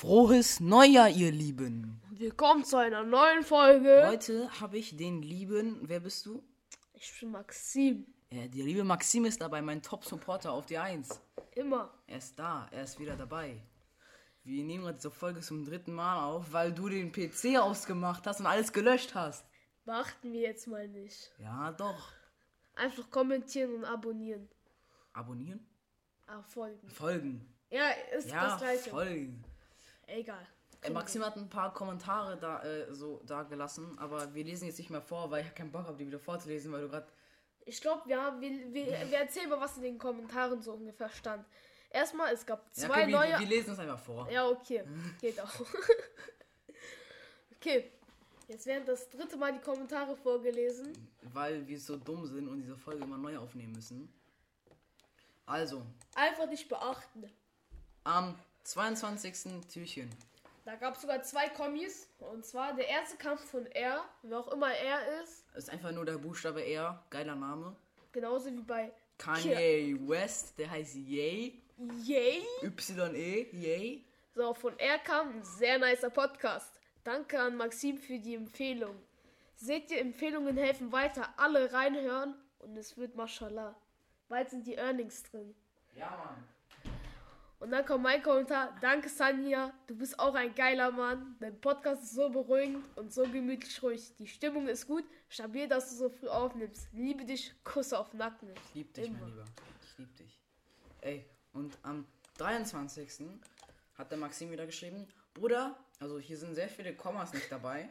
Frohes Neujahr, ihr Lieben. Willkommen zu einer neuen Folge. Heute habe ich den lieben, wer bist du? Ich bin Maxim. Ja, der liebe Maxim ist dabei, mein Top-Supporter auf die 1. Immer. Er ist da, er ist wieder dabei. Wir nehmen gerade diese Folge zum dritten Mal auf, weil du den PC ausgemacht hast und alles gelöscht hast. Beachten wir jetzt mal nicht. Ja, doch. Einfach kommentieren und abonnieren. Abonnieren? Ah, folgen. Folgen. Ja, ist Ja, das gleiche. folgen. Egal. Äh, Maxim hat ein paar Kommentare da äh, so da gelassen, aber wir lesen jetzt nicht mehr vor, weil ich keinen Bock habe, die wieder vorzulesen, weil du gerade Ich glaube, ja, wir, wir, wir erzählen mal, was in den Kommentaren so ungefähr stand. Erstmal, es gab Ja, zwei okay, wir, neue. wir lesen es einfach vor. Ja, okay. Geht auch. okay. Jetzt werden das dritte Mal die Kommentare vorgelesen. Weil wir so dumm sind und diese Folge immer neu aufnehmen müssen. Also, Einfach nicht beachten. am 22. Türchen. Da gab es sogar zwei Kommis. Und zwar der erste kam von R, wer auch immer er ist. Ist einfach nur der Buchstabe R, geiler Name. Genauso wie bei Kanye West, der heißt Yay. Yay. Y-E, Yay. So, von R kam ein sehr nicer Podcast. Danke an Maxim für die Empfehlung. Seht ihr, Empfehlungen helfen weiter. Alle reinhören und es wird Mashallah. Bald sind die Earnings drin. Ja, Mann. Und dann kommt mein Kommentar. Danke, Sanja. Du bist auch ein geiler Mann. Dein Podcast ist so beruhigend und so gemütlich ruhig. Die Stimmung ist gut. Stabil, dass du so früh aufnimmst. Liebe dich. Kuss auf Nacken. Ich lieb dich, Immer. mein Lieber. Ich lieb dich. Ey, und am 23. hat der Maxim wieder geschrieben, Bruder, also hier sind sehr viele Kommas nicht dabei.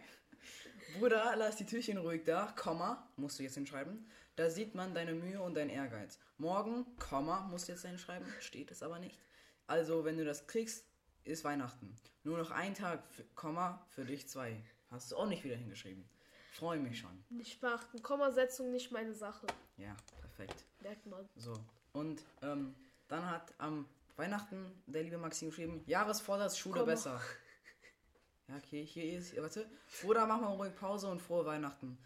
Bruder, lass die Türchen ruhig da, Komma, musst du jetzt hinschreiben. Da sieht man deine Mühe und dein Ehrgeiz. Morgen, Komma, musst du jetzt hinschreiben, steht es aber nicht. Also, wenn du das kriegst, ist Weihnachten. Nur noch ein Tag, für, Komma, für dich zwei. Hast du auch nicht wieder hingeschrieben. Freue mich schon. Nicht beachten. Kommasetzung nicht meine Sache. Ja, perfekt. Merkt man. So, und ähm, dann hat am Weihnachten der liebe Maxim geschrieben, Jahresvorsatz, Schule Komma. besser. Ja, okay, hier ist, warte. Bruder, mach mal ruhig Pause und frohe Weihnachten.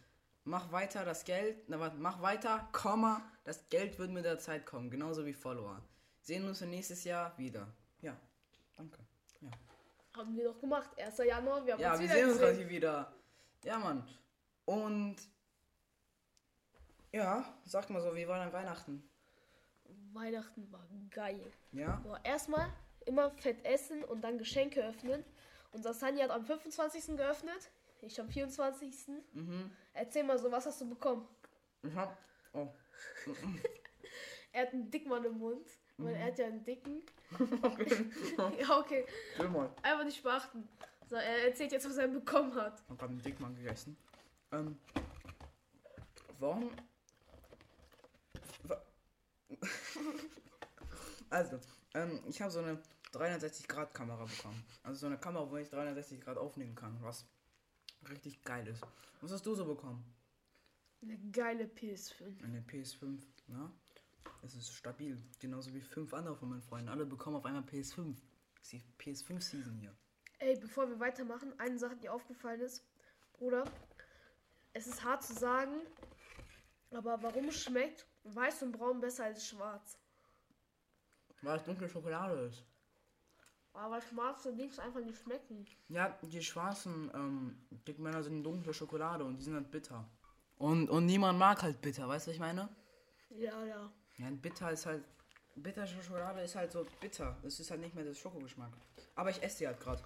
Mach weiter das Geld, na warte, mach weiter, Komma, das Geld wird mit der Zeit kommen, genauso wie Follower. Sehen uns nächstes Jahr wieder. Ja, danke. Ja, Haben wir doch gemacht. 1. Januar. Wir haben ja uns wir wieder sehen uns gleich wieder. Ja, Mann. Und ja, sag mal so, wie war dein Weihnachten? Weihnachten war geil. Ja? Boah, erstmal immer fett essen und dann Geschenke öffnen. Unser Sanja hat am 25. geöffnet. Ich am 24. Mhm. Erzähl mal so, was hast du bekommen? Ich hab. Oh. Er hat einen Dickmann im Mund. Weil er hat ja einen dicken. ja, okay. Chill mal. Einfach nicht beachten. So, er erzählt jetzt, was er bekommen hat. Ich hab gerade einen Dickmann gegessen. Ähm. Warum? Wa- also, ähm, ich habe so eine 360-Grad-Kamera bekommen. Also so eine Kamera, wo ich 360 Grad aufnehmen kann, was richtig geil ist. Was hast du so bekommen? Eine geile PS5. Eine PS5, ja? Es ist stabil. Genauso wie fünf andere von meinen Freunden. Alle bekommen auf einmal PS5. Das ist die PS5-Season hier. Ey, bevor wir weitermachen, eine Sache, die aufgefallen ist. Bruder, es ist hart zu sagen, aber warum schmeckt weiß und braun besser als schwarz? Weil es dunkle Schokolade ist. Aber schwarze Dings einfach nicht schmecken. Ja, die schwarzen ähm, Dickmänner sind dunkle Schokolade und die sind halt bitter. Und, und niemand mag halt bitter, weißt du, was ich meine? Ja, ja. Ja, ein bitter ist halt. Bittere Schokolade ist halt so bitter. Es ist halt nicht mehr das Schokogeschmack. Aber ich esse die halt gerade.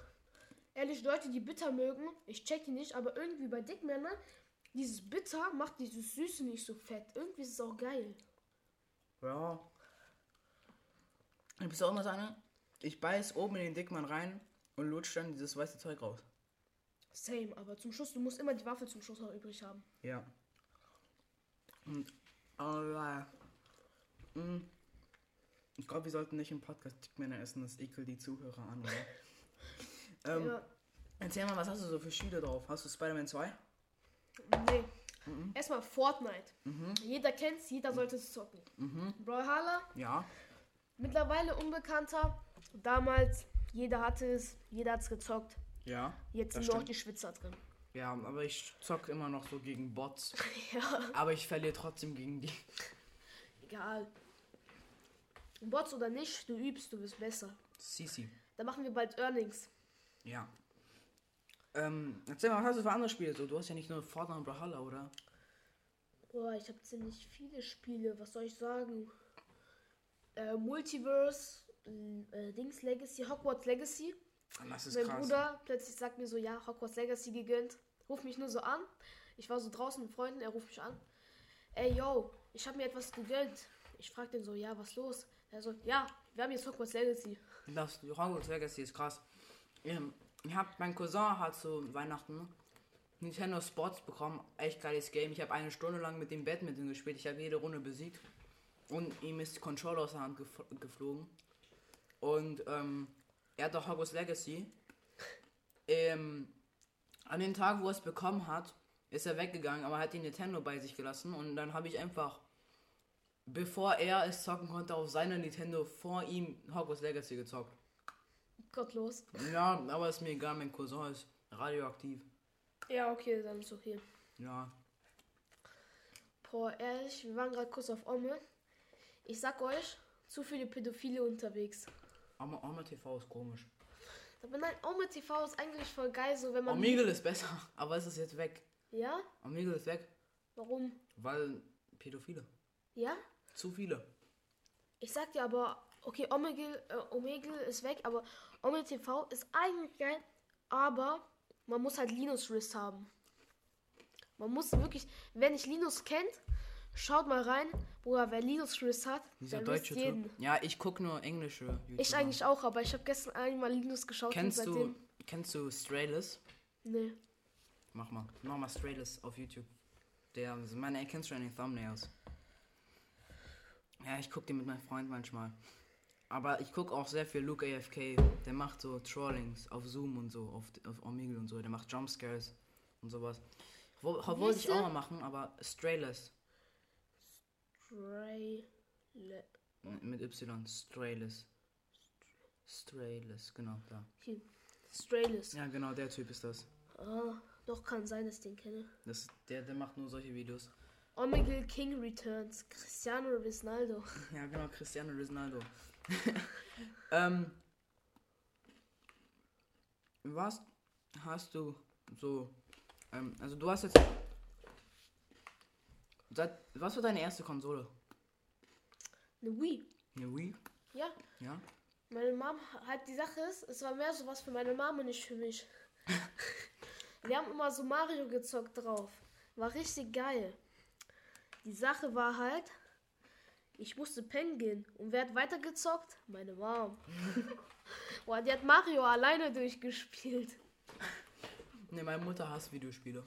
Ehrlich, Leute, die bitter mögen, ich check die nicht, aber irgendwie bei Dickmännern, dieses Bitter macht dieses Süße nicht so fett. Irgendwie ist es auch geil. Ja. Du bist auch so eine? Ich beiß oben in den Dickmann rein und lutsch dann dieses weiße Zeug raus. Same, aber zum Schluss, du musst immer die Waffe zum Schluss noch übrig haben. Ja. Und. Aber. Mm, Ich glaube, wir sollten nicht im Podcast Dickmänner essen, das ekelt die Zuhörer an, oder? ähm, Ja, Erzähl mal, was hast du so für Spiele drauf? Hast du Spider-Man 2? nee. Erstmal Fortnite. Jeder kennt's, jeder sollte es zocken. Brawlhalla, Ja. mittlerweile unbekannter. Damals, jeder hatte es, jeder hat's gezockt. Ja. Jetzt sind nur noch die Schwitzer drin. Ja, aber ich zock immer noch so gegen Bots. ja, Aber ich verliere trotzdem gegen die. egal. Bots oder nicht, du übst, du wirst besser. Sisi. Da machen wir bald Earnings. Ja. Ähm, erzähl mal, was hast du für andere Spiele? So, du hast ja nicht nur Fortnite und Brawlhalla, oder? Boah, ich habe ziemlich viele Spiele. Was soll ich sagen? Äh, Multiverse, äh, Dings Legacy, Hogwarts Legacy. Das ist mein krass. Bruder plötzlich sagt mir so, ja, Hogwarts Legacy gegönnt. Ruft mich nur so an. Ich war so draußen mit Freunden, er ruft mich an. Ey, yo, ich habe mir etwas gegönnt. Ich frag den so, ja, was los? Er so, ja, wir haben jetzt Hogwarts Legacy. Das Hogwarts Legacy ist krass. Ähm, ich hab, mein Cousin hat zu Weihnachten Nintendo Sports bekommen. Echt geiles Game. Ich habe eine Stunde lang mit dem Badminton gespielt. Ich habe jede Runde besiegt. Und ihm ist die Controller aus der Hand gef geflogen. Und ähm, er hat auch Hogwarts Legacy. Ähm, an dem Tag, wo er es bekommen hat, ist er weggegangen, aber hat die Nintendo bei sich gelassen. Und dann habe ich einfach, bevor er es zocken konnte, auf seiner Nintendo vor ihm Hogwarts Legacy gezockt. Gottlos. Ja, aber ist mir egal, mein Cousin ist radioaktiv. Ja, okay, dann ist okay. Ja. Boah, ehrlich, wir waren gerade kurz auf Omme. Ich sag euch, zu viele Pädophile unterwegs. Aber Oma TV ist komisch. Aber nein, Omme TV ist eigentlich voll geil, so wenn man. Omegle ist besser, aber es ist jetzt weg. Ja? Omegle ist weg, Warum? weil Pädophile. Ja? Zu viele. Ich sag dir aber, okay, Omegle, äh, Omegle ist weg, aber Omme TV ist eigentlich geil, aber man muss halt Linus-Riss haben. Man muss wirklich, wer nicht Linus kennt, schaut mal rein, Bruder, wer Linus-Riss hat, Dieser der deutsche jeden. Typ. Ja, ich guck nur englische YouTuber. Ich eigentlich auch, aber ich habe gestern einmal Linus geschaut Kennst du, kennst du Strayless? Nee. Mach mal. Mach mal Strayless auf YouTube. Der, meine erkennst du an den Thumbnails. Ja, ich guck den mit meinem Freund manchmal. Aber ich guck auch sehr viel Luke AFK. Der macht so Trollings auf Zoom und so, auf, auf Omegle und so. Der macht Jumpscares und sowas. Wo, wollte ich auch mal machen, aber Strayless. Stray. Le- Mit Y. Strayless. Strayless, genau, da. Hier. Strayless. Ja, genau, der Typ ist das. Ah, doch kann sein, dass ich den kenne. das der, der macht nur solche Videos. Omegle King Returns. Cristiano Ronaldo. Ja, genau, Cristiano Ronaldo. ähm, was hast du so, ähm, also du hast jetzt, seit, was war deine erste Konsole? Eine Wii. Eine Wii? Ja. Ja. Meine Mom, halt die Sache ist, es war mehr so was für meine und nicht für mich. Wir haben immer so Mario gezockt drauf. War richtig geil. Die Sache war halt, ich musste pennen gehen. Und wer hat weitergezockt? Meine Mom. Boah, die hat Mario alleine durchgespielt. Ne, meine Mutter hasst Videospiele.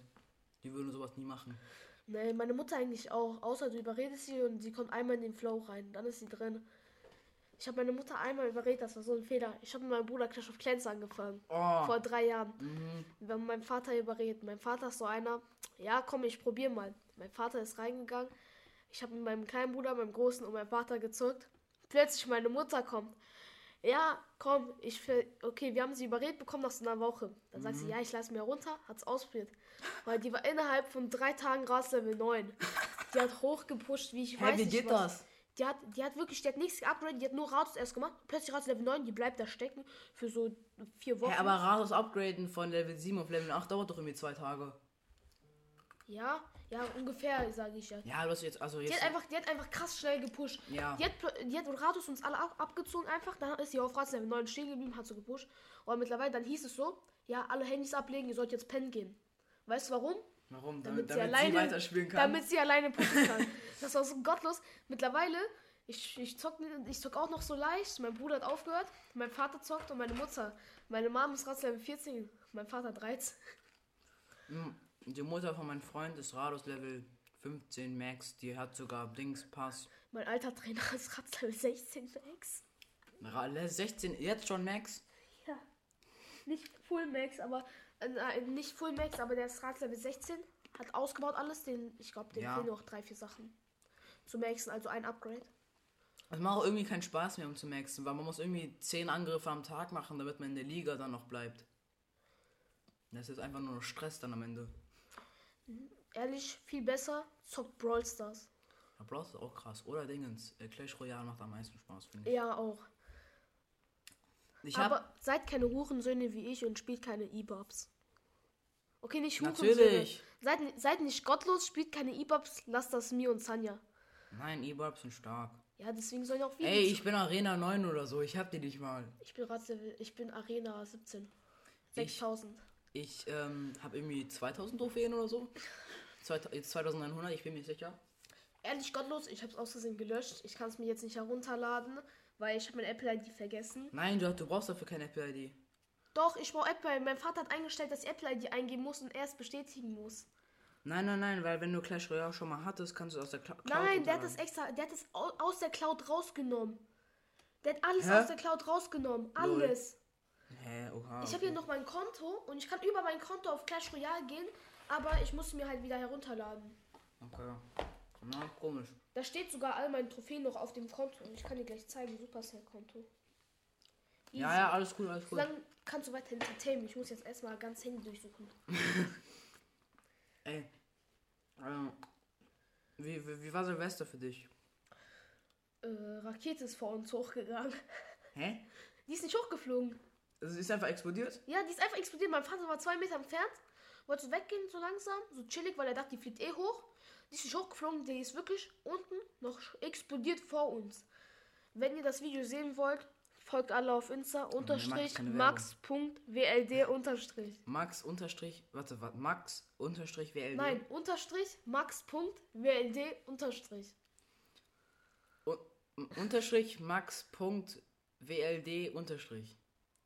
Die würde sowas nie machen. Nee, meine Mutter eigentlich auch. Außer du überredest sie und sie kommt einmal in den Flow rein. Dann ist sie drin. Ich habe meine Mutter einmal überredet, das war so ein Fehler. Ich habe mit meinem Bruder Clash of Clans angefangen. Oh. Vor drei Jahren. Mhm. Wir haben meinen Vater überredet. Mein Vater ist so einer, ja komm, ich probier mal. Mein Vater ist reingegangen. Ich habe mit meinem kleinen Bruder, meinem großen und meinem Vater gezockt. Plötzlich meine Mutter kommt. Ja, komm, ich will, okay, wir haben sie überredet bekommen nach so einer Woche. Dann sagt Mhm. sie, ja, ich lasse mir runter, hat's ausprobiert. Weil die war innerhalb von drei Tagen Gras Level 9. Die hat hochgepusht, wie ich Hä, weiß wie geht was. das? Die hat, die hat wirklich, die hat nichts geupgradet, die hat nur Ratus erst gemacht. Plötzlich Ratus Level 9, die bleibt da stecken für so vier Wochen. Hä, aber Rados Upgraden von Level 7 auf Level 8 dauert doch irgendwie zwei Tage. Ja, ja, ungefähr, sage ich ja. Ja, du hast jetzt, also Die jetzt. hat einfach, die hat einfach krass schnell gepusht. Ja. Die hat, die hat Ratus uns alle ab, abgezogen einfach. Dann ist sie auf Ratus Level 9 stehen geblieben, hat so gepusht. Und mittlerweile, dann hieß es so, ja, alle Handys ablegen, ihr sollt jetzt pennen gehen. Weißt du warum? Warum? Damit, Damit, sie damit alleine, sie weiterspielen kann. damit sie alleine pushen kann. das war so gottlos. Mittlerweile, ich, ich, zock, ich zock auch noch so leicht. Mein Bruder hat aufgehört, mein Vater zockt und meine Mutter. Meine Mom ist Ratus Level 14, mein Vater 13. Mm, Die Mutter von meinem Freund ist Rados Level 15 Max. Die hat sogar Dings Pass. Mein alter Trainer ist Ratus Level 16 Max. Ra- 16, jetzt schon Max? Ja. Nicht Full Max, aber äh, nicht Full Max, aber der ist Rad Level 16. Hat ausgebaut alles. Den, ich glaube, dem Ja. fehlen noch drei, vier Sachen. Zu maxen, also ein Upgrade. Es macht auch irgendwie keinen Spaß mehr, um zu maxen, weil man muss irgendwie 10 Angriffe am Tag machen, damit man in der Liga dann noch bleibt. Das ist einfach nur Stress dann am Ende. Ehrlich, viel besser. Zockt Brawl Stars. Da brauchst du auch krass. Oder Dingens. Äh, Clash Royale macht am meisten Spaß, finde ich. Ja, auch. Ich. Aber seid keine Hurensöhne wie ich und spielt keine E-Bobs. Okay, nicht Hurensöhne. Natürlich. Seid, seid nicht gottlos, spielt keine E-Bobs, lasst das mir und Sanja. Nein, E-Bobs sind stark. Ja, deswegen sollen auch wir. Ey, ich bin Arena 9 oder so. Ich hab die nicht mal. ich bin ich bin Arena 17. 6000. Ich ähm, habe irgendwie 2000 Trophäen oder so. Jetzt 2900, ich bin mir sicher. Ehrlich gottlos, ich hab's aus Versehen gelöscht. Ich kann es mir jetzt nicht herunterladen, weil ich habe mein Apple ID vergessen. Nein, du, du brauchst dafür keine Apple ID. Doch, ich brauche Apple. Mein Vater hat eingestellt, dass ich Apple ID eingeben muss und er es bestätigen muss. Nein, nein, nein, weil wenn du Clash Royale schon mal hattest, kannst du aus der Cla Cloud Nein, der hat das extra, der hat das au- aus der Cloud rausgenommen. Der hat alles Hä? aus der Cloud rausgenommen. Lol. Hä, oha. Ich habe hier noch mein Konto und ich kann über mein Konto auf Clash Royale gehen, aber ich muss mir halt wieder herunterladen. Okay. Na, komisch. Da steht sogar all meine Trophäen noch auf dem Konto und ich kann dir gleich zeigen, Supercell-Konto. Ja, ja, alles gut, alles gut. Dann kannst du weiter entertainen. Ich muss jetzt erstmal ganz Handy durchsuchen. Ey. Ähm, wie, wie, wie war Silvester für dich? Äh, Rakete ist vor uns hochgegangen. Hä? Die ist nicht hochgeflogen. Also, sie ist einfach explodiert? Ja, die ist einfach explodiert. Mein Vater war zwei Meter entfernt, wollte weggehen, so langsam, so chillig, weil er dachte, die fliegt eh hoch. Die ist nicht hochgeflogen, die ist wirklich unten noch explodiert vor uns. Wenn ihr das Video sehen wollt, folgt alle auf Insta, unterstrich max.wld unterstrich. Max unterstrich, warte, warte, Max unterstrich WLD. Nein, unterstrich max.wld unterstrich. Un unterstrich Max Punkt WLD unterstrich.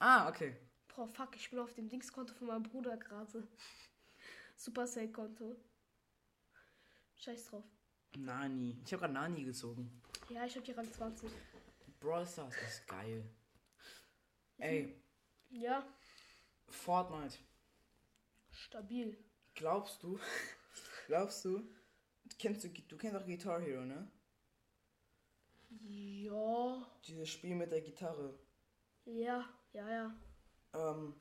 Ah, okay. Boah, fuck, ich bin auf dem Dingskonto von meinem Bruder gerade. Supercell-Konto. Scheiß drauf. Nani. Ich habe gerade Nani gezogen. Ja, ich hab hier Rang 20. Brawl Stars ist geil. Ey, Ja, Fortnite. stabil. Glaubst du? glaubst du? Kennst du, du kennst auch Guitar Hero, ne? Ja, Dieses Spiel mit der Gitarre. ja, ja, ja. Ähm,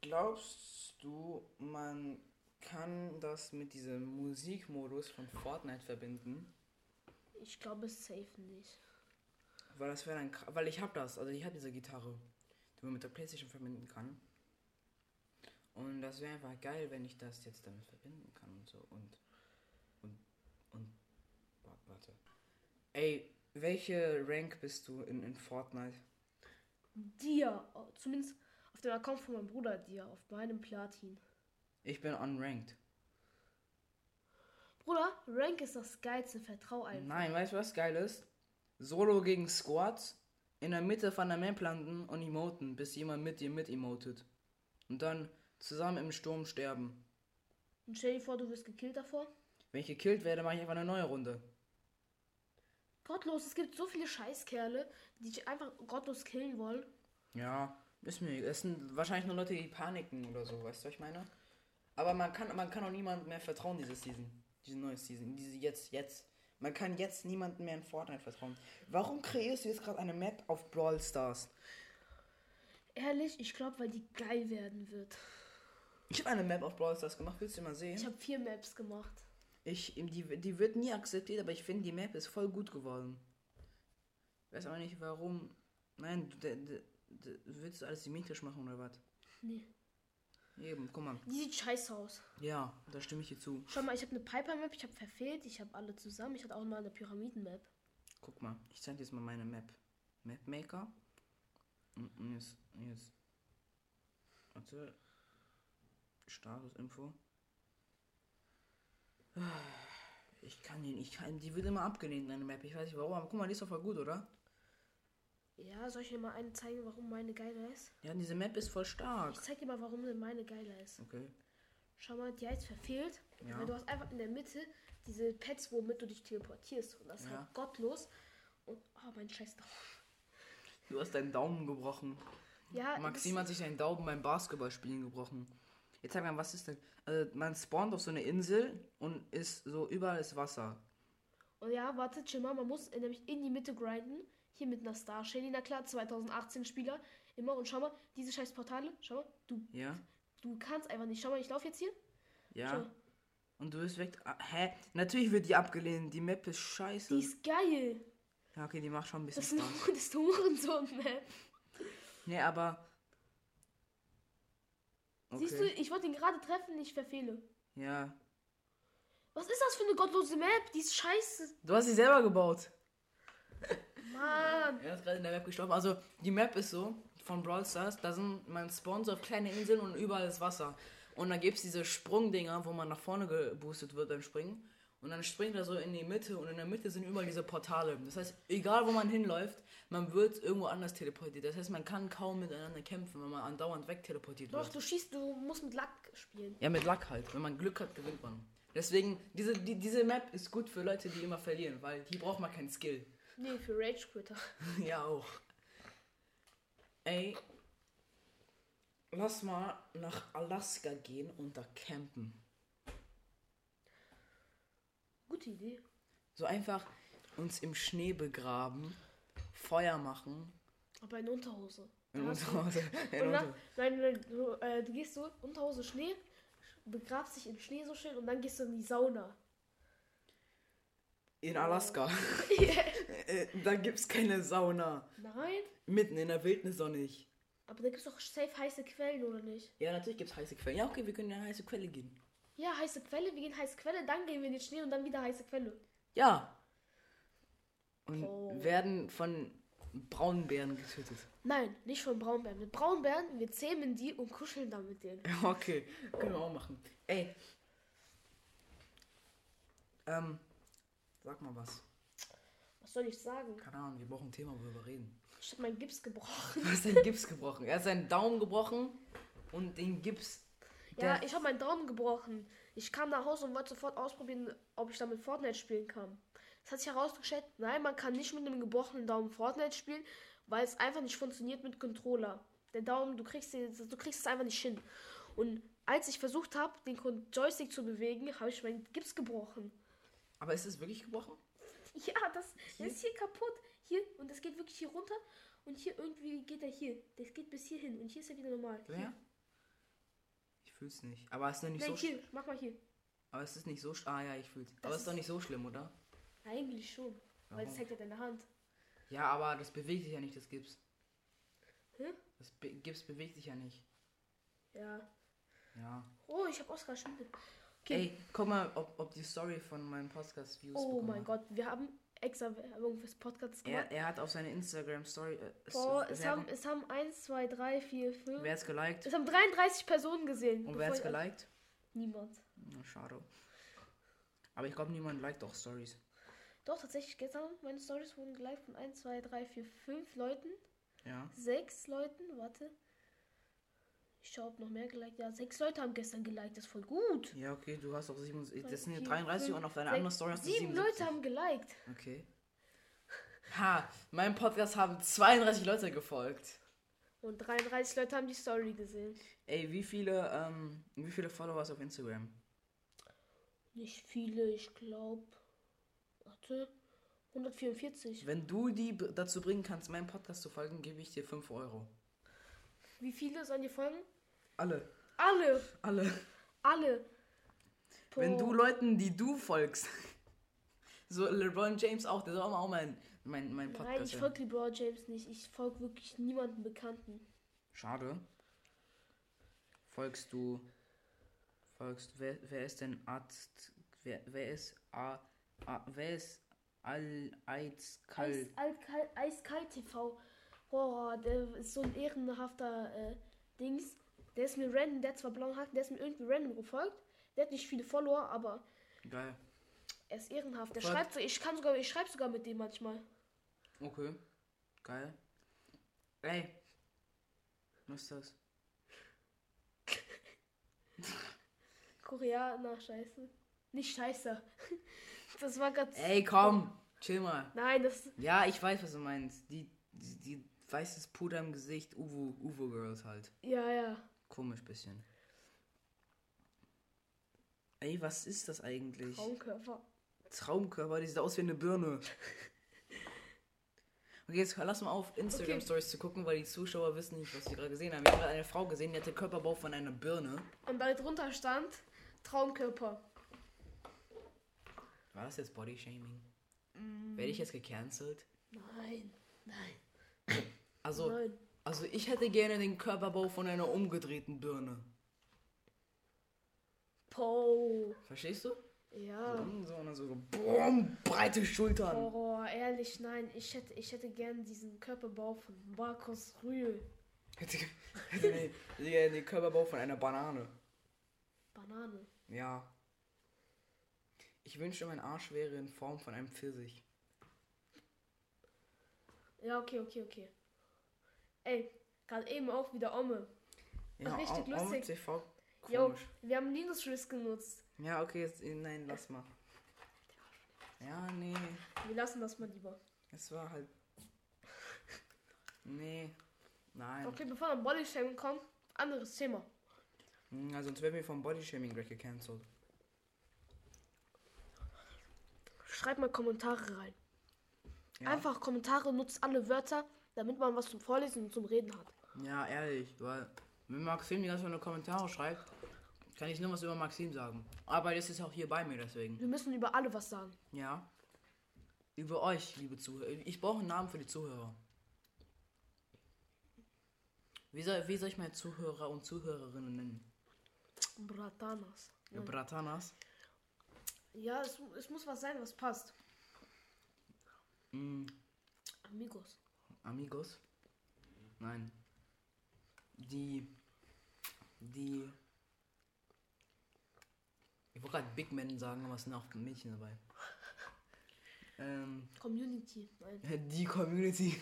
glaubst du, man kann das mit diesem Musikmodus von Fortnite verbinden? Ich glaube safe nicht. Weil das wäre dann weil ich habe das, also ich habe diese Gitarre, die man mit der Playstation verbinden kann. Und das wäre einfach geil, wenn ich das jetzt damit verbinden kann und so und und und wa- warte. Ey, welche Rank bist du in, in Fortnite? Dir, zumindest auf dem Account von meinem Bruder, dir, auf meinem Platin. Ich bin unranked. Bruder, Rank ist das geilste, vertrau einfach. Nein, weißt du was geil ist? Solo gegen Squads, in der Mitte von der Map landen und emoten, bis jemand mit dir mit emotet. Und dann zusammen im Sturm sterben. Und stell dir vor, du wirst gekillt davor. Wenn ich gekillt werde, mache ich einfach eine neue Runde. Gottlos, es gibt so viele Scheißkerle, die dich einfach gottlos killen wollen. Ja, ist mir. Es sind wahrscheinlich nur Leute, die paniken oder so, weißt du, was ich meine? Aber man kann, man kann auch niemandem mehr vertrauen, diese Season. Diese neue Season. Diese jetzt, jetzt. Man kann jetzt niemandem mehr in Fortnite vertrauen. Warum kreierst du jetzt gerade eine Map auf Brawl Stars? Ehrlich, ich glaube, weil die geil werden wird. Ich habe eine Map auf Brawl Stars gemacht, willst du mal sehen? Ich habe vier Maps gemacht. Ich, die, die wird nie akzeptiert, aber ich finde, die Map ist voll gut geworden. Weiß aber nicht, warum. Nein, du, willst du alles symmetrisch machen oder was? Nee. Eben, guck mal. Die sieht scheiße aus. Ja, da stimme ich dir zu. Schau mal, ich habe eine Piper-Map, ich habe verfehlt, ich habe alle zusammen. Ich hatte auch mal eine Pyramiden-Map. Guck mal, ich zeige dir jetzt mal meine Map. Map Maker. Und und jetzt, jetzt. Warte. Statusinfo. Ich kann die nicht, kann, die wird immer abgelehnt, meine Map. Ich weiß nicht warum, aber guck mal, die ist doch voll gut, oder? Ja, soll ich dir mal eine zeigen, warum meine geiler ist? Ja, diese Map ist voll stark. Ich zeig dir mal, warum meine geiler ist. Okay. Schau mal, die heißt verfehlt. Ja. Weil du hast einfach in der Mitte diese Pets, womit du dich teleportierst. Und das ist Ja. halt gottlos. Und, oh, mein Scheiß Daumen. Du hast deinen Daumen gebrochen. Ja, Maxim hat sich seinen Daumen beim Basketballspielen gebrochen. Jetzt sag mal, was ist denn? Also, man spawnt auf so eine Insel und ist so überall ist Wasser. Und ja, warte, chill mal, man muss nämlich in die Mitte grinden. Hier mit einer Star Shelly, na klar, 2018 Spieler. Immer. Und schau mal, diese scheiß Portale, schau mal, du, Ja? du kannst einfach nicht. Schau mal, ich laufe jetzt hier. Ja. Und du bist weg. Ah, hä? Natürlich wird die abgelehnt. Die Map ist scheiße. die ist geil. ja, okay, die macht schon ein bisschen Das ist eine das ist eine Hurensohn-Map. Nee, aber. Siehst du, ich wollte ihn gerade treffen, ich verfehle. Ja. Was ist das für eine gottlose Map? Die ist scheiße. Du hast sie selber gebaut. Mann. Er ist gerade in der Map gestorben. Also, die Map ist so, von Brawl Stars, da sind man spawnt so auf kleine Inseln und überall ist Wasser. Und dann gibt es diese Sprungdinger, wo man nach vorne geboostet wird beim Springen. Und dann springt er so in die Mitte und in der Mitte sind überall diese Portale. Das heißt, egal wo man hinläuft, man wird irgendwo anders teleportiert. Das heißt, man kann kaum miteinander kämpfen, wenn man andauernd wegteleportiert Doch, wird. du schießt, du musst mit Lack spielen. Ja, mit Lack halt. Wenn man Glück hat, gewinnt man. Deswegen, diese, die, diese Map ist gut für Leute, die immer verlieren, weil hier braucht man keinen Skill. Nee, für Rage Quitter. ja, auch. Ey, lass mal nach Alaska gehen und da campen. Gute Idee. So einfach uns im Schnee begraben, Feuer machen. Aber in Unterhose. In Unterhose. In Und dann, nein, nein, du, äh, du gehst so, Unterhose Schnee, begrabst dich im Schnee so schön und dann gehst du in die Sauna. in Alaska. Äh, da gibt's keine Sauna. Nein, Mitten in der Wildnis doch nicht. aber da gibt es doch safe heiße Quellen, oder nicht? Ja, natürlich gibt's heiße Quellen. Ja, okay, wir können in eine heiße Quelle gehen. Ja, heiße Quelle, wir gehen heiße Quelle, dann gehen wir in den Schnee und dann wieder heiße Quelle. Ja. Und Oh. werden von Braunbären getötet. Nein, nicht von Braunbären. Mit Braunbären, wir zähmen die und kuscheln dann mit denen. Okay, können wir auch machen. Ey. Ähm, sag mal was. Was soll ich sagen? Keine Ahnung, wir brauchen ein Thema, worüber wir reden. Ich hab meinen Gips gebrochen. Du hast deinen Gips gebrochen. Er hat seinen Daumen gebrochen und den Gips. Ja, ich habe meinen Daumen gebrochen. Ich kam nach Hause und wollte sofort ausprobieren, ob ich damit Fortnite spielen kann. Es hat sich herausgestellt, nein, man kann nicht mit einem gebrochenen Daumen Fortnite spielen, weil es einfach nicht funktioniert mit Controller. Der Daumen, du kriegst, den, du kriegst es einfach nicht hin. Und als ich versucht habe, den Joystick zu bewegen, habe ich meinen Gips gebrochen. Aber ist es wirklich gebrochen? Ja, das, das ist hier kaputt. Hier, und das geht wirklich hier runter. Und hier irgendwie geht er hier. Das geht bis hier hin. Und hier ist er wieder normal. Wer? Hier. Fühl's nicht. Aber es ist nicht Nein, so. hier, mach mal hier. Aber es ist nicht so. Ah ja, ich fühl's. Aber Das es ist doch nicht so schlimm, oder? Eigentlich schon. Weil das Warum? hängt ja deine Hand. Ja, aber das bewegt sich ja nicht, das Gips. Hä? Das Be Gips bewegt sich ja nicht. Ja. Ja. Oh, ich habe Oscar Schmiede. Okay. Ey, guck mal, ob, ob die Story von meinem Podcast Views oh bekommen mein. Gott, wir haben extra Werbung fürs Podcast Er, gemacht. er hat auf seine Instagram Story. Äh, es- Boah, es haben, es haben 1, 2, 3, 4, 5. Wer hat's geliked? Es haben 33 Personen gesehen. Und wer hat's geliked? Niemand. Na, schade. Aber ich glaube, niemand liked auch Stories. Doch, tatsächlich gestern, meine Stories wurden geliked von 1, 2, 3, 4, 5 Leuten. Ja. 6 Leuten, warte. Ich ob noch mehr geliked. Ja, 6 Leute haben gestern geliked, das ist voll gut. Ja, okay, du hast auch 77. Das sind ja Vier, 33 fünf, und auf deiner sechs, anderen Story hast du 7 77. Leute haben geliked. Okay. Ha, meinem Podcast haben 32 Leute gefolgt. Und 33 Leute haben die Story gesehen. Ey, wie viele, ähm, wie viele Follower hast du auf Instagram? Nicht viele, ich glaube. Warte. 144. Wenn du die dazu bringen kannst, meinem Podcast zu folgen, gebe ich dir 5 Euro. Wie viele sollen die folgen? Alle. Alle. Alle. Alle. Wenn Boah. du Leuten, die du folgst, so LeBron James auch, der soll auch mein, mein, mein Podcast Nein, ich folge LeBron James nicht. Ich folge wirklich niemanden Bekannten. Schade. Folgst du. Folgst wer, wer ist denn Arzt? Wer, wer ist A, A wer ist Al Eiskalt? Eis, Eiskalt, Eiskalt TV. Boah, der ist so ein ehrenhafter äh, Dings. Der ist mir random, der hat zwar blauen Haken, der ist mir irgendwie random gefolgt. Der hat nicht viele Follower, aber Geil. er ist ehrenhaft. Der schreibt so, ich kann sogar, ich schreibe sogar mit dem manchmal. Okay. Geil. Ey. Was ist das? Koreaner, scheiße. Nicht scheiße. Das war ganz. Ey, komm. Chill mal. Nein, das. Ja, ich weiß, was du meinst. Die, die, die weißes Puder im Gesicht, Uvo, Uvo Girls halt. Ja, ja. Komisch bisschen. Ey, was ist das eigentlich? Traumkörper. Traumkörper, die sieht aus wie eine Birne. Okay, jetzt lass mal auf Instagram Okay. Stories zu gucken, weil die Zuschauer wissen nicht, was sie gerade gesehen haben. Wir haben gerade eine Frau gesehen, die hatte Körperbau von einer Birne. Und da drunter stand Traumkörper. War das jetzt Bodyshaming? Mm. Werde ich jetzt gecancelt? Nein, nein, Also, nein. Also ich hätte gerne den Körperbau von einer umgedrehten Birne. Po. Verstehst du? Ja. So, und dann so, so boom, breite Schultern. Oh, ehrlich, nein. Ich hätte, ich hätte gern diesen Körperbau von Markus Rühl. Hätte, hätte den, den, den Körperbau von einer Banane. Banane. Ja. Ich wünschte, mein Arsch wäre in Form von einem Pfirsich. Ja, okay, okay, okay. Ey, gerade eben auch wieder Omme. Ja, Richtig Om- lustig. Om TV, Jo, wir haben Linus Schluss genutzt. Ja, okay, jetzt, nein, lass mal. Ja, nee, Wir lassen das mal lieber. es war halt. Nee, nein. Okay, bevor dann Bodyshaming kommt, anderes Thema. Also, sonst werden wir vom Bodyshaming gleich gecancelt. Schreibt mal Kommentare rein. Ja. Einfach Kommentare, nutzt alle Wörter, damit man was zum Vorlesen und zum Reden hat. Ja, ehrlich, weil wenn Maxim die ganze Zeit nur Kommentare schreibt, kann ich nur was über Maxim sagen. Aber das ist auch hier bei mir, deswegen. Wir müssen über alle was sagen. Ja. Über euch, liebe Zuhörer. Ich brauche einen Namen für die Zuhörer. Wie soll, wie soll ich meine Zuhörer und Zuhörerinnen nennen? Bratanas. Ja, Bratanas. Ja, es, es muss was sein, was passt. Mm, Amigos. Amigos? Nein. Die. Die. Ich wollte gerade Big Men sagen, aber es sind auch Mädchen dabei. Ähm, Community. Nein. die Community.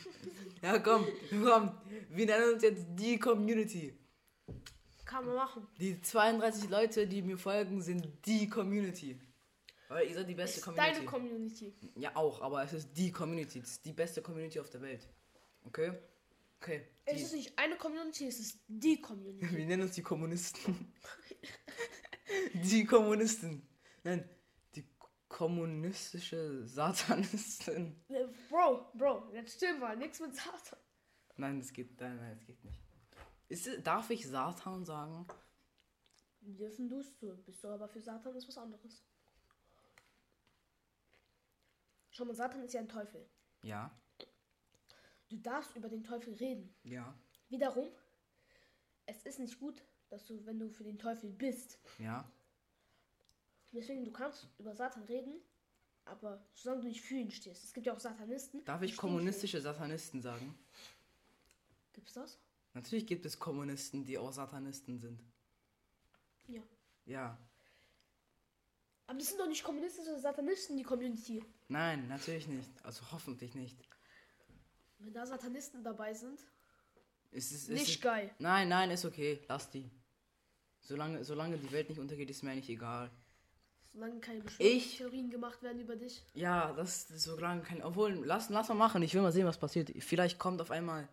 ja, komm, komm. Wir nennen uns jetzt die Community. Kann man machen. Die 32 Leute, die mir folgen, sind die Community. Weil ihr seid die beste Ist Community. deine Community. ja, auch, aber es ist die Community. Es ist die beste Community auf der Welt. Okay? Okay. Es ist nicht eine Community, es ist die Community. wir nennen uns die Kommunisten. die Kommunisten. Nein, die kommunistische Satanisten. Äh, Bro, Bro, jetzt still mal, nichts mit Satan. Nein, das geht, nein, nein, das geht nicht. Ist, darf ich Satan sagen? Dürfen du's du, bist du aber für Satan ist was anderes. Schau mal, Satan ist ja ein Teufel. Ja. Du darfst über den Teufel reden. Ja. Wiederum, es ist nicht gut, dass du, wenn du für den Teufel bist, Ja. deswegen du kannst über Satan reden, aber solange du nicht für ihn stehst. Es gibt ja auch Satanisten. Darf ich kommunistische Satanisten sagen? Gibt's das? Natürlich gibt es Kommunisten, die auch Satanisten sind. Ja. Ja. Aber das sind doch nicht kommunistische Satanisten, die Community. Nein, natürlich nicht. Also hoffentlich nicht. Wenn da Satanisten dabei sind, Es ist, es nicht ist, geil. nein, nein, ist okay. Lass die. Solange, solange die Welt nicht untergeht, ist mir eigentlich egal. Solange keine Ich- Verschwörungstheorien gemacht werden über dich. Ja, das ist solange kein. Obwohl, lass, lass mal machen. Ich will mal sehen, was passiert. Vielleicht kommt auf einmal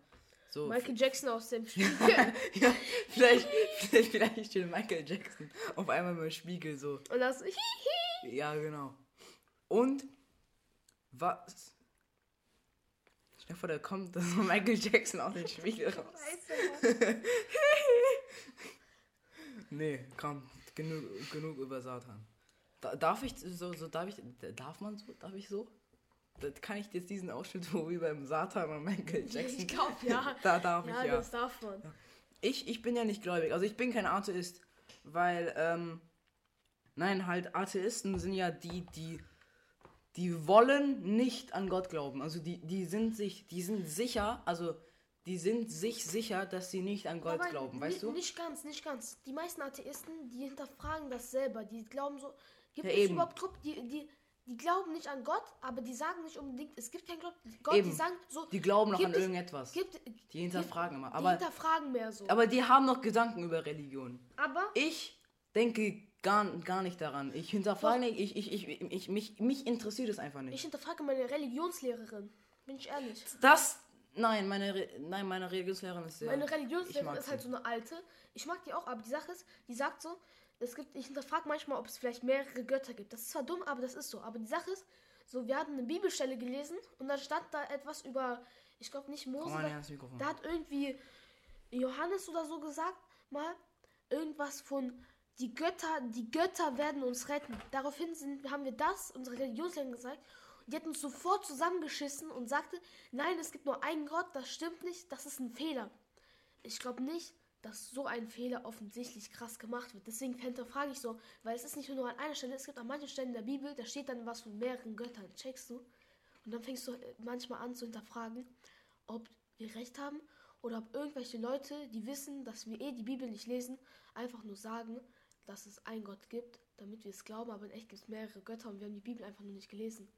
so. Michael Jackson aus dem Spiel. ja, vielleicht, vielleicht, vielleicht steht Michael Jackson auf einmal im Spiegel so. Und das. Ja, genau. Und was? Stell dir vor, da kommt so Michael Jackson aus dem Spiegel raus. Nee, komm, genug, genug über Satan. Da, darf ich so, so, darf ich, darf man so, darf ich so? Kann ich jetzt diesen Ausschnitt, wo wir beim Satan und Michael Jackson. Ich glaube, ja. Da darf Ja, ich ja. das darf man. Ich, ich bin ja nicht gläubig, also ich bin kein Atheist, weil, ähm, nein, halt Atheisten sind ja die, die, die wollen nicht an Gott glauben. Also die, die sind sich, die sind sicher, also die sind sich sicher, dass sie nicht an Gott Aber glauben, weißt du? Nicht ganz, nicht ganz. Die meisten Atheisten, die hinterfragen das selber. Die glauben so, gibt Ja, es eben. überhaupt Gott? Die, die, die glauben nicht an Gott, aber die sagen nicht unbedingt, es gibt keinen Gott. Gott Eben. Die sagen so, Die glauben noch gibt an es- irgendetwas. gibt, Die hinterfragen immer. die Aber, hinterfragen mehr so. aber die haben noch Gedanken über Religion. Aber Ich denke gar, gar nicht daran. Ich hinterfrage nicht, ich, ich, ich, ich, mich, mich interessiert es einfach nicht. ich hinterfrage meine Religionslehrerin. Bin ich ehrlich. Das, nein, meine, Re- nein, meine Religionslehrerin ist sehr... Meine Religionslehrerin ist halt so eine alte. Ich mag die auch, aber die Sache ist, die sagt so, es gibt, ich hinterfrage manchmal, ob es vielleicht mehrere Götter gibt. Das ist zwar dumm, aber das ist so. Aber die Sache ist, so, wir hatten eine Bibelstelle gelesen und da stand da etwas über, ich glaube nicht Mose, mal da, da hat irgendwie Johannes oder so gesagt, mal irgendwas von die Götter, die Götter werden uns retten. Daraufhin sind, haben wir das, unsere Religionslehrerin gesagt, und die hat uns sofort zusammengeschissen und sagte, nein, es gibt nur einen Gott, das stimmt nicht, das ist ein Fehler. ich glaube nicht, dass so ein Fehler offensichtlich krass gemacht wird. Deswegen hinterfrage ich so, weil es ist nicht nur an einer Stelle, es gibt an manchen Stellen in der Bibel, da steht dann was von mehreren Göttern, checkst du? Und dann fängst du äh, manchmal an zu hinterfragen, ob wir recht haben oder ob irgendwelche Leute, die wissen, dass wir eh die Bibel nicht lesen, einfach nur sagen, dass es einen Gott gibt, damit wir es glauben, aber in echt gibt es mehrere Götter und wir haben die Bibel einfach nur nicht gelesen.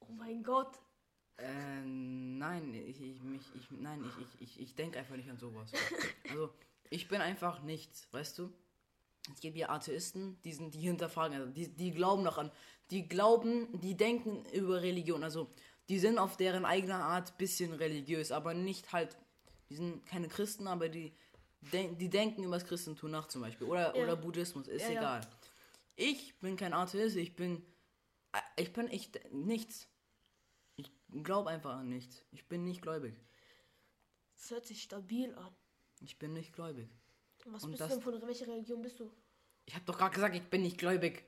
Oh mein Gott. Äh, nein, ich, ich, mich, ich, nein, ich, ich, ich, ich denke einfach nicht an sowas. Also, ich bin einfach nichts, weißt du? Es gibt ja Atheisten, die, sind, die hinterfragen, also die, die glauben noch an, die glauben, die denken über Religion, also die sind auf deren eigene Art bisschen religiös, aber nicht halt, die sind keine Christen, aber die, denk, die denken über das Christentum nach zum Beispiel, oder, Ja. oder Buddhismus, ist Ja, egal. Ich bin kein Atheist, ich bin, äh, ich bin, ich, nichts. Ich glaube einfach an nichts. Ich bin nicht gläubig. Das hört sich stabil an. Ich bin nicht gläubig. Was Und bist das- du denn von welcher Religion bist du? Ich habe doch gerade gesagt, ich bin nicht gläubig.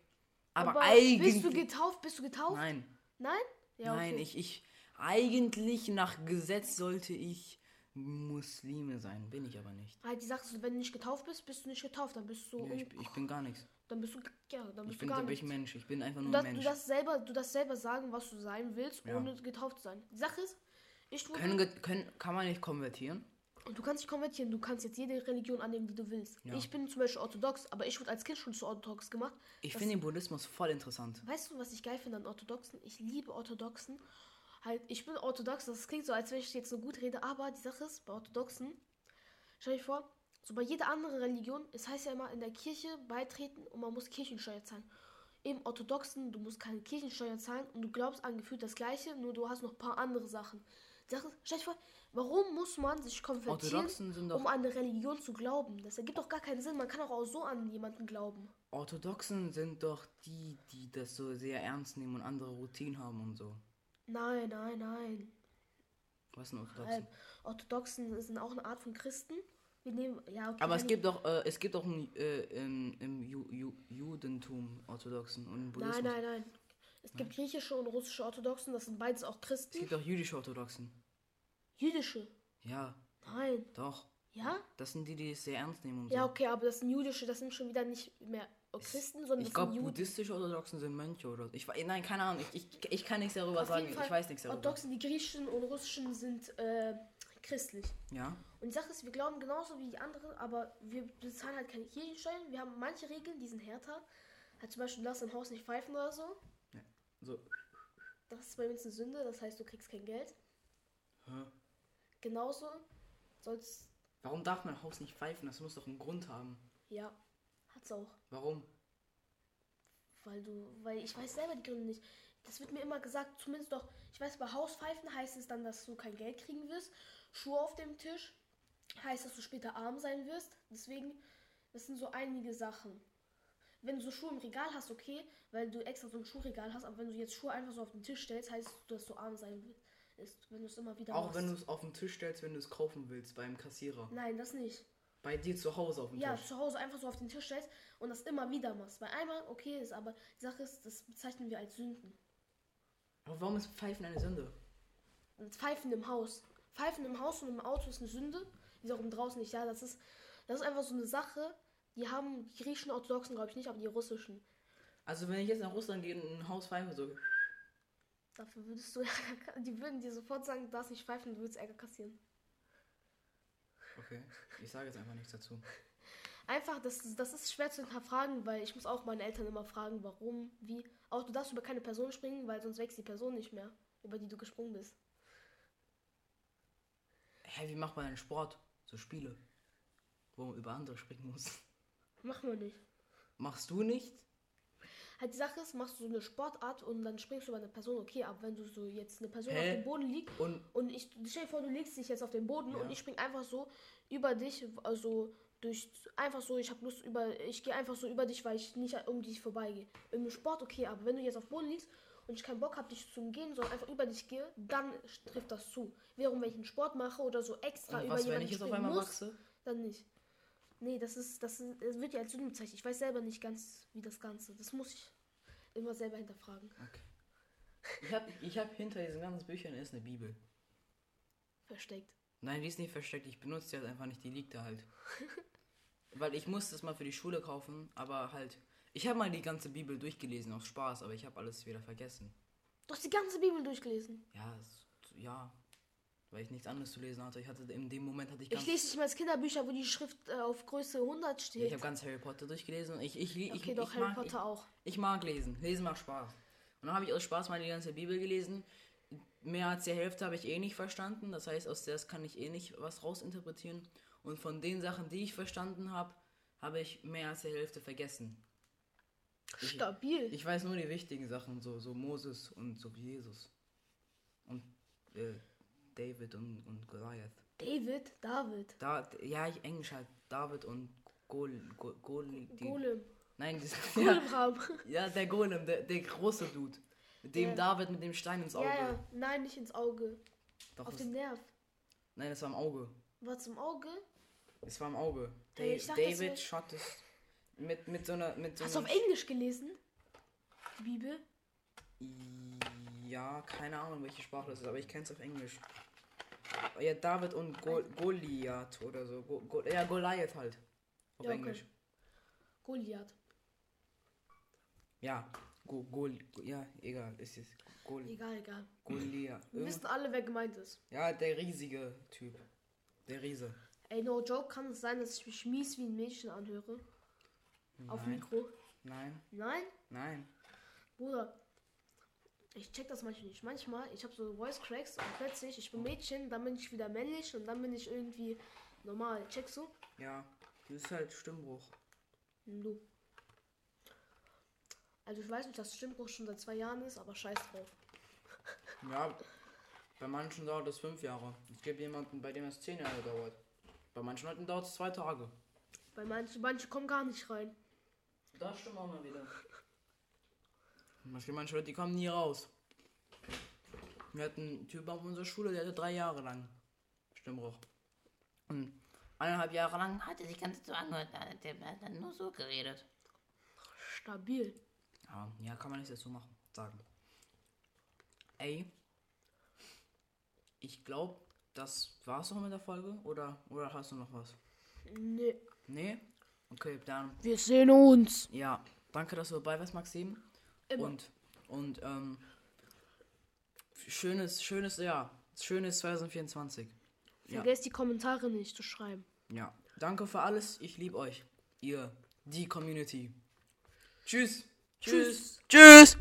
Aber, Aber eigentlich. Bist du getauft? Bist du getauft? Nein, Nein? Ja, nein, okay. ich, ich. Eigentlich nach Gesetz sollte ich Muslime sein. Bin ich aber nicht. Halt, die Sache ist, wenn du nicht getauft bist, bist du nicht getauft. Dann bist du. Nee, ich, ich bin gar nichts. dann bist du. Ja, dann Ich bist bin, du gar bin ich nicht. Mensch. Ich bin einfach Du nur du, Mensch. darfst selber, du darfst selber sagen, was du sein willst, Ja. ohne getauft zu sein. Die Sache ist, ich wurde. Können, können, kann man nicht konvertieren? Und du kannst dich konvertieren, du kannst jetzt jede Religion annehmen, die du willst. Ja. Ich bin zum Beispiel orthodox, aber ich wurde als Kind schon zu orthodox gemacht. Ich Das- finde den Buddhismus voll interessant. Weißt du, was ich geil finde an Orthodoxen? Ich liebe Orthodoxen. Halt, ich bin orthodox, das klingt so, als wenn ich jetzt so gut rede, aber die Sache ist, bei Orthodoxen, stell dir vor, so bei jeder anderen Religion, es heißt ja immer in der Kirche beitreten und man muss Kirchensteuer zahlen. Im Orthodoxen, du musst keine Kirchensteuer zahlen und du glaubst an gefühlt das Gleiche, nur du hast noch ein paar andere Sachen. Die Sache ist, stell dir vor, warum muss man sich konvertieren, Orthodoxen sind doch. um an eine Religion zu glauben? Das ergibt doch gar keinen Sinn. Man kann auch, auch so an jemanden glauben. Orthodoxen sind doch die, die das so sehr ernst nehmen und andere Routinen haben und so. Nein, nein, nein. Was sind Orthodoxen? Halb. Orthodoxen sind auch eine Art von Christen. Wir nehmen, ja, okay. Aber es gibt doch, äh, es gibt auch ein, äh, im, im Ju, Ju, Judentum Orthodoxen und Buddhismus. Nein, nein, nein. Es gibt griechische und russische Orthodoxen, das sind beides auch Es Christen. gibt auch jüdische Orthodoxen. Jüdische. Ja, Nein. doch. Ja? Das sind die, die es sehr ernst nehmen und so. Ja, okay, aber das sind jüdische, das sind schon wieder nicht mehr Christen, sondern ich glaube, buddhistische Orthodoxen sind Mönche oder so. Ich, nein, keine Ahnung. Ich, ich, ich kann nichts darüber Auf sagen. jeden Fall, Ich weiß nichts darüber. Orthodoxen, die griechischen und russischen sind äh, christlich. Ja. Und die Sache ist, wir glauben genauso wie die anderen, aber wir bezahlen halt keine Kirchensteuern. Wir haben manche Regeln, die sind härter. Halt zum Beispiel, lass im Haus nicht pfeifen oder so. So. Das ist bei uns eine Sünde, das heißt, du kriegst kein Geld. Hä? Genauso soll's, Warum darf mein Haus nicht pfeifen? Das muss doch einen Grund haben. ja, hat's auch. Warum? Weil du, weil ich weiß selber die Gründe nicht. Das wird mir immer gesagt, zumindest doch, ich weiß, bei Hauspfeifen heißt es dann, dass du kein Geld kriegen wirst. Schuhe auf dem Tisch heißt, dass du später arm sein wirst. Deswegen, das sind so einige Sachen. Wenn du so Schuhe im Regal hast, okay, weil du extra so ein Schuhregal hast, aber wenn du jetzt Schuhe einfach so auf den Tisch stellst, heißt es, dass du arm sein wirst. Wenn du es immer wieder Auch machst. wenn du es auf den Tisch stellst, wenn du es kaufen willst beim Kassierer. Nein, das nicht. Bei dir zu Hause auf dem Ja, Tisch. zu Hause einfach so auf den Tisch stellst und das immer wieder machst. Weil einmal okay ist, aber die Sache ist, das bezeichnen wir als Sünden. Aber warum ist Pfeifen eine Sünde? Und Pfeifen im Haus. Pfeifen im Haus und im Auto ist eine Sünde. Wie auch im draußen nicht. Ja, das ist, das ist einfach so eine Sache. Die haben die griechischen Orthodoxen, glaube ich, nicht, aber die russischen. Also wenn ich jetzt nach Russland gehe und ein Haus pfeife, so. Dafür würdest du Ärger, die würden dir sofort sagen, du darfst nicht pfeifen, du würdest Ärger kassieren. Okay. Ich sage jetzt einfach nichts dazu. Einfach, das, das ist schwer zu hinterfragen, weil ich muss auch meine Eltern immer fragen, warum, wie. Auch du darfst über keine Person springen, weil sonst wächst die Person nicht mehr, über die du gesprungen bist. Hä, wie macht man einen Sport? So Spiele. Wo man über andere springen muss. Machen wir nicht. Machst du nicht? Halt die Sache ist, machst du so eine Sportart und dann springst du über eine Person, okay, aber wenn du so jetzt eine Person Hä? auf dem Boden liegt Und und ich stell dir vor, du legst dich jetzt auf den Boden Ja. und ich spring einfach so über dich, also durch einfach so, ich habe Lust über ich gehe einfach so über dich, weil ich nicht um dich vorbeigehe. Im Sport okay, aber wenn du jetzt auf dem Boden liegst und ich keinen Bock habe, dich zu umgehen, sondern einfach über dich gehe, dann trifft das zu. Während wenn ich einen Sport mache oder so extra Und über was, wenn jemanden ich jetzt auf springen einmal muss, wachse? dann nicht. Nee, das ist, das ist, das wird ja als Sünde bezeichnet. Ich weiß selber nicht ganz, wie das Ganze. Das muss ich immer selber hinterfragen. Okay. Ich habe ich hab hinter diesen ganzen Büchern ist eine Bibel. Versteckt. Nein, die ist nicht versteckt. Ich benutze die halt einfach nicht. Die liegt da halt. Weil ich musste es mal für die Schule kaufen, aber halt. Ich habe mal die ganze Bibel durchgelesen aus Spaß, aber ich habe alles wieder vergessen. Du hast die ganze Bibel durchgelesen. Ja, ja. Weil ich nichts anderes zu lesen hatte. Ich hatte in dem Moment hatte ich Ich ganz. lese nicht mal als Kinderbücher, wo die Schrift äh, auf Größe 100 ich steht. habe ganz Harry Potter durchgelesen. Ich, ich, ich, okay, ich, doch, ich Harry mag, Potter ich, auch. Ich mag lesen. Lesen macht Spaß. Und dann habe ich aus Spaß mal die ganze Bibel gelesen. Mehr als die Hälfte habe ich eh nicht verstanden. Das heißt, aus der kann ich eh nicht was rausinterpretieren. Und von den Sachen, die ich verstanden habe, habe ich mehr als die Hälfte vergessen. Ich, Stabil. ich weiß nur die wichtigen Sachen, so, so Moses und so Jesus. Und äh, David und, und Goliath. David, David, Da, ja, ich Englisch halt. David und Gol, Gol, Gol die, Golem. Nein, das, ja, Golemraum. ja, der Golem, der, der große Dude. Mit dem Ja. David mit dem Stein ins Auge. Ja, ja, nein, nicht ins Auge. Doch, Auf den Nerv. nein, das war im Auge. Was im Auge? Es war im Auge. Da, Hey, ich dachte, David shot es mit, mit so einer. Mit so Hast du auf Englisch gelesen? Die Bibel? Ja, keine Ahnung, welche Sprache das ist, aber ich kenne es auf Englisch. Ja, David und Go Goliath oder so. Go Go ja, Goliath halt. Auf Ja, okay. Englisch. Goliath. Ja, Go Gol ja, egal, ist es. Gol Egal, egal. Goliath. Wir wissen alle, wer gemeint ist. Ja, der riesige Typ. Der Riese. Ey, no joke, kann es sein, dass ich mich mies wie ein Mädchen anhöre? Auf Nein. Mikro? Nein, Nein? nein. Bruder, ich check das manchmal nicht. Manchmal, ich habe so Voice Cracks und plötzlich, ich bin Mädchen, dann bin ich wieder männlich und dann bin ich irgendwie normal. Checkst du? Ja, das ist halt Stimmbruch. Du. Also ich weiß nicht, dass Stimmbruch schon seit zwei Jahren ist, aber scheiß drauf. Ja, bei manchen dauert es fünf Jahre. Es gibt jemanden, bei dem es zehn Jahre dauert. Bei manchen Leuten dauert es zwei Tage. Bei manchen, manche kommen gar nicht rein. Das stimmt auch mal wieder. Manche Leute, die kommen nie raus. Wir hatten einen Typ auf unserer Schule, der hatte drei Jahre lang Stimmbruch. Und eineinhalb Jahre lang hat er sich ganz so angehört. Der hat dann nur so geredet. Stabil. Ja, ja, kann man nichts dazu machen, sagen. Ey, ich glaube, das war's auch mit der Folge. Oder, oder hast du noch was? Nee. Nee? Okay, dann. Wir sehen uns. Ja, danke, dass du dabei warst, Maxim. Immer. Und, und, ähm, schönes, schönes Jahr. Schönes 2024. Ja. Vergesst die Kommentare nicht zu schreiben. Ja. Danke für alles. Ich liebe euch. Ihr, die Community. Tschüss. Tschüss. Tschüss.